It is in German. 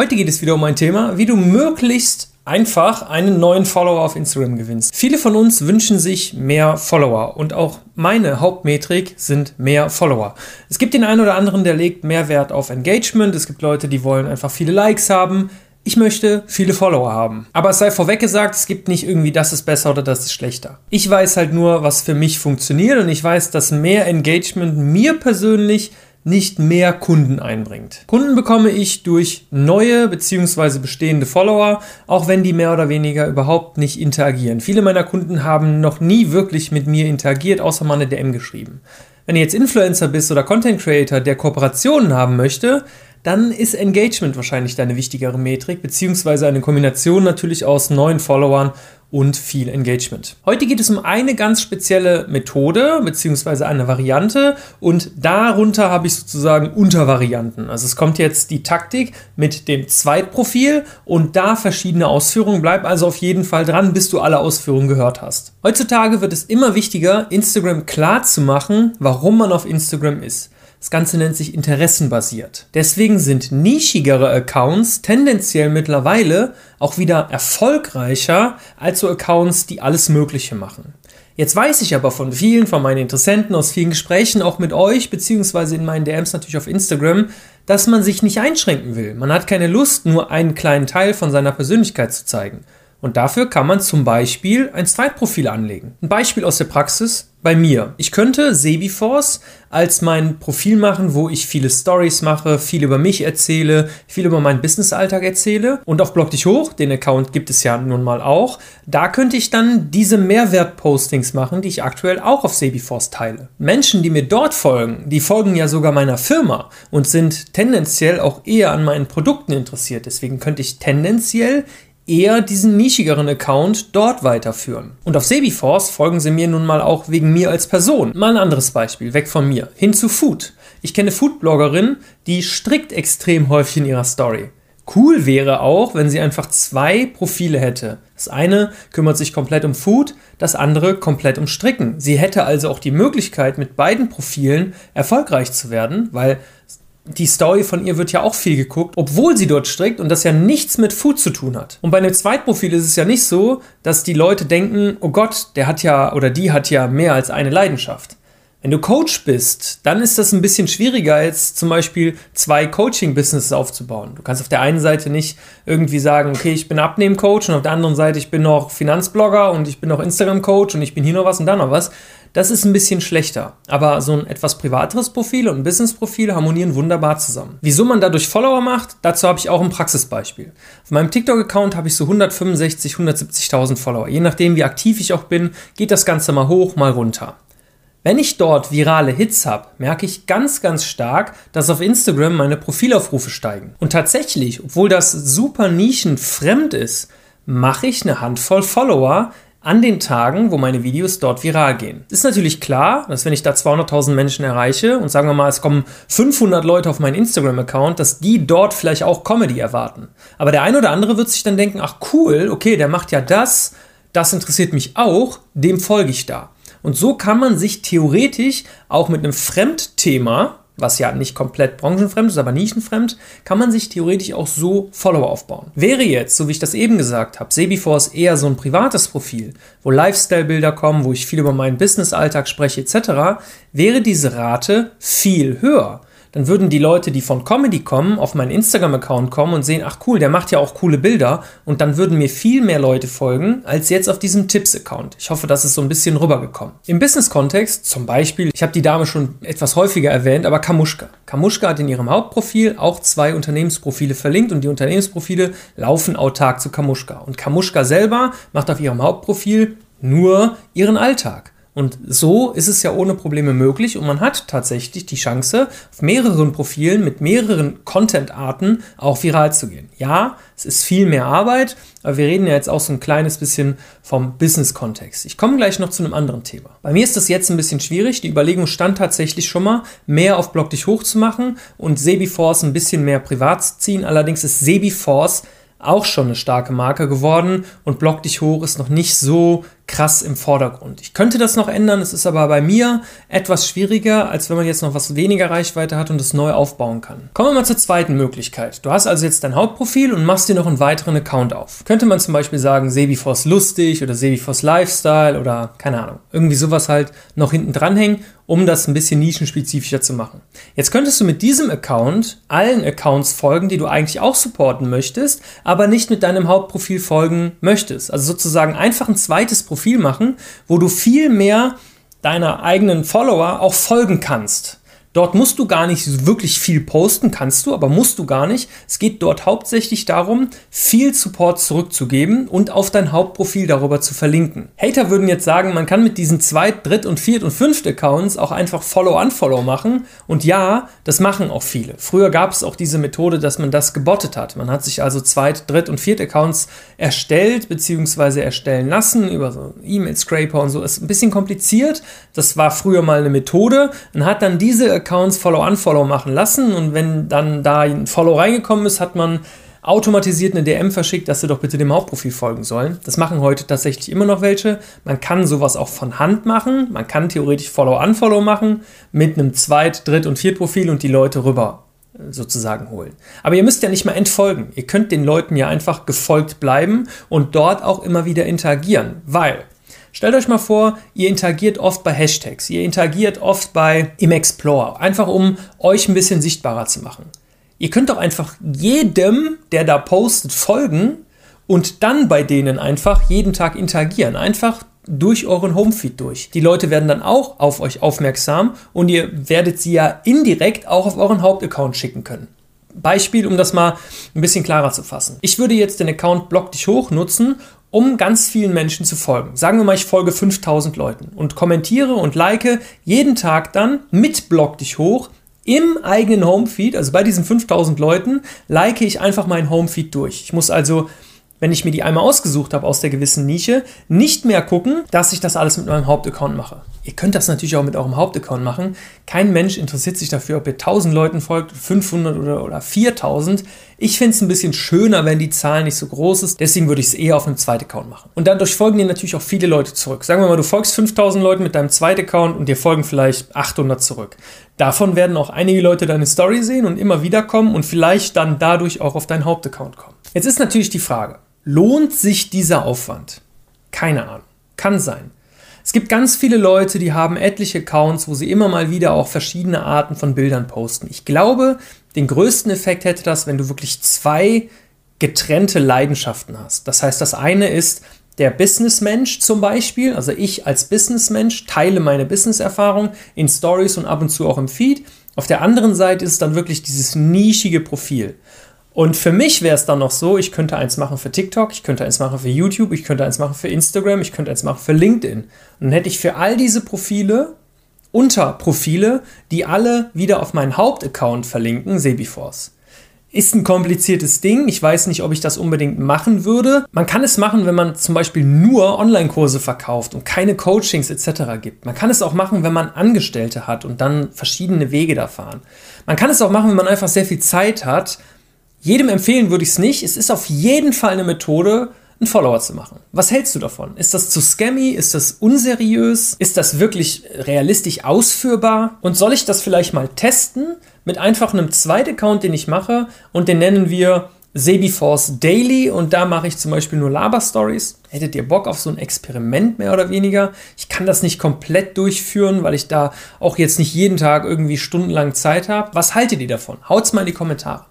Heute geht es wieder um ein Thema, wie du möglichst einfach einen neuen Follower auf Instagram gewinnst. Viele von uns wünschen sich mehr Follower und auch meine Hauptmetrik sind mehr Follower. Es gibt den einen oder anderen, der legt mehr Wert auf Engagement. Es gibt Leute, die wollen einfach viele Likes haben. Ich möchte viele Follower haben. Aber es sei vorweg gesagt, es gibt nicht irgendwie, das ist besser oder das ist schlechter. Ich weiß halt nur, was für mich funktioniert und ich weiß, dass mehr Engagement mir persönlich nicht mehr Kunden einbringt. Kunden bekomme ich durch neue bzw. bestehende Follower, auch wenn die mehr oder weniger überhaupt nicht interagieren. Viele meiner Kunden haben noch nie wirklich mit mir interagiert, außer mal eine DM geschrieben. Wenn du jetzt Influencer bist oder Content Creator, der Kooperationen haben möchte, dann ist Engagement wahrscheinlich deine wichtigere Metrik, beziehungsweise eine Kombination natürlich aus neuen Followern und viel Engagement. Heute geht es um eine ganz spezielle Methode beziehungsweise eine Variante und darunter habe ich sozusagen Untervarianten. Also es kommt jetzt die Taktik mit dem Zweitprofil und da verschiedene Ausführungen. Bleib also auf jeden Fall dran, bis du alle Ausführungen gehört hast. Heutzutage wird es immer wichtiger, Instagram klar zu machen, warum man auf Instagram ist. Das Ganze nennt sich interessenbasiert. Deswegen sind nischigere Accounts tendenziell mittlerweile auch wieder erfolgreicher als so Accounts, die alles Mögliche machen. Jetzt weiß ich aber von vielen, von meinen Interessenten, aus vielen Gesprächen, auch mit euch, beziehungsweise in meinen DMs natürlich auf Instagram, dass man sich nicht einschränken will. Man hat keine Lust, nur einen kleinen Teil von seiner Persönlichkeit zu zeigen. Und dafür kann man zum Beispiel ein Zweitprofil anlegen. Ein Beispiel aus der Praxis bei mir. Ich könnte Sebiforce als mein Profil machen, wo ich viele Stories mache, viel über mich erzähle, viel über meinen Businessalltag erzähle. Und auf Blog dich hoch, den Account gibt es ja nun mal auch, da könnte ich dann diese Mehrwert-Postings machen, die ich aktuell auch auf Sebiforce teile. Menschen, die mir dort folgen, die folgen ja sogar meiner Firma und sind tendenziell auch eher an meinen Produkten interessiert. Deswegen könnte ich tendenziell eher diesen nischigeren Account dort weiterführen. Und auf Sebiforce folgen sie mir nun mal auch wegen mir als Person. Mal ein anderes Beispiel, weg von mir, hin zu Food. Ich kenne Foodbloggerin, die strickt extrem häufig in ihrer Story. Cool wäre auch, wenn sie einfach zwei Profile hätte. Das eine kümmert sich komplett um Food, das andere komplett um Stricken. Sie hätte also auch die Möglichkeit, mit beiden Profilen erfolgreich zu werden, weil die Story von ihr wird ja auch viel geguckt, obwohl sie dort strickt und das ja nichts mit Food zu tun hat. Und bei einem Zweitprofil ist es ja nicht so, dass die Leute denken, oh Gott, der hat ja oder die hat ja mehr als eine Leidenschaft. Wenn du Coach bist, dann ist das ein bisschen schwieriger, als zum Beispiel zwei Coaching-Businesses aufzubauen. Du kannst auf der einen Seite nicht irgendwie sagen, okay, ich bin Abnehmen-Coach und auf der anderen Seite, ich bin noch Finanzblogger und ich bin noch Instagram-Coach und ich bin hier noch was und da noch was. Das ist ein bisschen schlechter. Aber so ein etwas privateres Profil und ein Business-Profil harmonieren wunderbar zusammen. Wieso man dadurch Follower macht, dazu habe ich auch ein Praxisbeispiel. Auf meinem TikTok-Account habe ich so 165, 170.000 Follower. Je nachdem, wie aktiv ich auch bin, geht das Ganze mal hoch, mal runter. Wenn ich dort virale Hits habe, merke ich ganz, ganz stark, dass auf Instagram meine Profilaufrufe steigen. Und tatsächlich, obwohl das super nischenfremd ist, mache ich eine Handvoll Follower, an den Tagen, wo meine Videos dort viral gehen. Ist natürlich klar, dass wenn ich da 200.000 Menschen erreiche und sagen wir mal, es kommen 500 Leute auf meinen Instagram-Account, dass die dort vielleicht auch Comedy erwarten. Aber der eine oder andere wird sich dann denken, ach cool, okay, der macht ja das, das interessiert mich auch, dem folge ich da. Und so kann man sich theoretisch auch mit einem Fremdthema was ja nicht komplett branchenfremd ist, aber nischenfremd, kann man sich theoretisch auch so Follower aufbauen. Wäre jetzt, so wie ich das eben gesagt habe, Sebiforce eher so ein privates Profil, wo Lifestyle-Bilder kommen, wo ich viel über meinen Business-Alltag spreche etc., wäre diese Rate viel höher dann würden die Leute, die von Comedy kommen, auf meinen Instagram-Account kommen und sehen, ach cool, der macht ja auch coole Bilder und dann würden mir viel mehr Leute folgen, als jetzt auf diesem Tipps-Account. Ich hoffe, das ist so ein bisschen rübergekommen. Im Business-Kontext, zum Beispiel, ich habe die Dame schon etwas häufiger erwähnt, aber Kamuschka. Kamuschka hat in ihrem Hauptprofil auch zwei Unternehmensprofile verlinkt und die Unternehmensprofile laufen autark zu Kamuschka. Und Kamuschka selber macht auf ihrem Hauptprofil nur ihren Alltag. Und so ist es ja ohne Probleme möglich und man hat tatsächlich die Chance, auf mehreren Profilen mit mehreren Content-Arten auch viral zu gehen. Ja, es ist viel mehr Arbeit, aber wir reden ja jetzt auch so ein kleines bisschen vom Business-Kontext. Ich komme gleich noch zu einem anderen Thema. Bei mir ist das jetzt ein bisschen schwierig. Die Überlegung stand tatsächlich schon mal, mehr auf Blog dich hoch zu machen und Sebiforce ein bisschen mehr privat zu ziehen. Allerdings ist Sebiforce auch schon eine starke Marke geworden und Blog dich hoch ist noch nicht so krass im Vordergrund. Ich könnte das noch ändern, es ist aber bei mir etwas schwieriger, als wenn man jetzt noch was weniger Reichweite hat und es neu aufbauen kann. Kommen wir mal zur zweiten Möglichkeit. Du hast also jetzt dein Hauptprofil und machst dir noch einen weiteren Account auf. Könnte man zum Beispiel sagen, Sebifors lustig oder Sebifors Lifestyle oder keine Ahnung, irgendwie sowas halt noch hinten dranhängen um das ein bisschen nischenspezifischer zu machen. Jetzt könntest du mit diesem Account allen Accounts folgen, die du eigentlich auch supporten möchtest, aber nicht mit deinem Hauptprofil folgen möchtest. Also sozusagen einfach ein zweites Profil machen, wo du viel mehr deiner eigenen Follower auch folgen kannst. Dort musst du gar nicht wirklich viel posten, kannst du, aber musst du gar nicht. Es geht dort hauptsächlich darum, viel Support zurückzugeben und auf dein Hauptprofil darüber zu verlinken. Hater würden jetzt sagen, man kann mit diesen zweit-, dritt- und viert- und fünft Accounts auch einfach Follow-Unfollow machen. Und ja, das machen auch viele. Früher gab es auch diese Methode, dass man das gebottet hat. Man hat sich also zweit-, dritt- und viert Accounts erstellt bzw. erstellen lassen über so E-Mail-Scraper und so. Ist ein bisschen kompliziert. Das war früher mal eine Methode und hat dann diese Accounts Follow-Unfollow machen lassen und wenn dann da ein Follow reingekommen ist, hat man automatisiert eine DM verschickt, dass sie doch bitte dem Hauptprofil folgen sollen. Das machen heute tatsächlich immer noch welche. Man kann sowas auch von Hand machen. Man kann theoretisch Follow-Unfollow machen mit einem Zweit-, Dritt- und Viertprofil und die Leute rüber äh, sozusagen holen. Aber ihr müsst ja nicht mal entfolgen. Ihr könnt den Leuten ja einfach gefolgt bleiben und dort auch immer wieder interagieren, weil Stellt euch mal vor, ihr interagiert oft bei Hashtags, ihr interagiert oft bei im Explorer, einfach um euch ein bisschen sichtbarer zu machen. Ihr könnt doch einfach jedem, der da postet, folgen und dann bei denen einfach jeden Tag interagieren. Einfach durch euren Homefeed durch. Die Leute werden dann auch auf euch aufmerksam und ihr werdet sie ja indirekt auch auf euren Hauptaccount schicken können. Beispiel, um das mal ein bisschen klarer zu fassen. Ich würde jetzt den Account Block dich hoch nutzen um ganz vielen Menschen zu folgen. Sagen wir mal, ich folge 5000 Leuten und kommentiere und like jeden Tag dann mit Blog dich hoch im eigenen Homefeed, also bei diesen 5000 Leuten, like ich einfach meinen Homefeed durch. Ich muss also wenn ich mir die einmal ausgesucht habe aus der gewissen Nische, nicht mehr gucken, dass ich das alles mit meinem Hauptaccount mache. Ihr könnt das natürlich auch mit eurem Hauptaccount machen. Kein Mensch interessiert sich dafür, ob ihr 1000 Leuten folgt, 500 oder, oder 4000. Ich finde es ein bisschen schöner, wenn die Zahl nicht so groß ist. Deswegen würde ich es eher auf einem zweiten Account machen. Und dadurch folgen dir natürlich auch viele Leute zurück. Sagen wir mal, du folgst 5000 Leuten mit deinem zweiten Account und dir folgen vielleicht 800 zurück. Davon werden auch einige Leute deine Story sehen und immer wieder kommen und vielleicht dann dadurch auch auf deinen Hauptaccount kommen. Jetzt ist natürlich die Frage, Lohnt sich dieser Aufwand? Keine Ahnung. Kann sein. Es gibt ganz viele Leute, die haben etliche Accounts, wo sie immer mal wieder auch verschiedene Arten von Bildern posten. Ich glaube, den größten Effekt hätte das, wenn du wirklich zwei getrennte Leidenschaften hast. Das heißt, das eine ist der Businessmensch zum Beispiel, also ich als Businessmensch teile meine Business-Erfahrung in Stories und ab und zu auch im Feed. Auf der anderen Seite ist dann wirklich dieses nischige Profil. Und für mich wäre es dann noch so, ich könnte eins machen für TikTok, ich könnte eins machen für YouTube, ich könnte eins machen für Instagram, ich könnte eins machen für LinkedIn. Und dann hätte ich für all diese Profile Unterprofile, die alle wieder auf meinen Hauptaccount verlinken, Sebiforce. Ist ein kompliziertes Ding. Ich weiß nicht, ob ich das unbedingt machen würde. Man kann es machen, wenn man zum Beispiel nur Online-Kurse verkauft und keine Coachings etc. gibt. Man kann es auch machen, wenn man Angestellte hat und dann verschiedene Wege da fahren. Man kann es auch machen, wenn man einfach sehr viel Zeit hat jedem empfehlen würde ich es nicht. Es ist auf jeden Fall eine Methode, einen Follower zu machen. Was hältst du davon? Ist das zu scammy? Ist das unseriös? Ist das wirklich realistisch ausführbar? Und soll ich das vielleicht mal testen mit einfach einem zweiten Account, den ich mache und den nennen wir Sebiforce Daily und da mache ich zum Beispiel nur Laber-Stories. Hättet ihr Bock auf so ein Experiment mehr oder weniger? Ich kann das nicht komplett durchführen, weil ich da auch jetzt nicht jeden Tag irgendwie stundenlang Zeit habe. Was haltet ihr davon? Haut's mal in die Kommentare.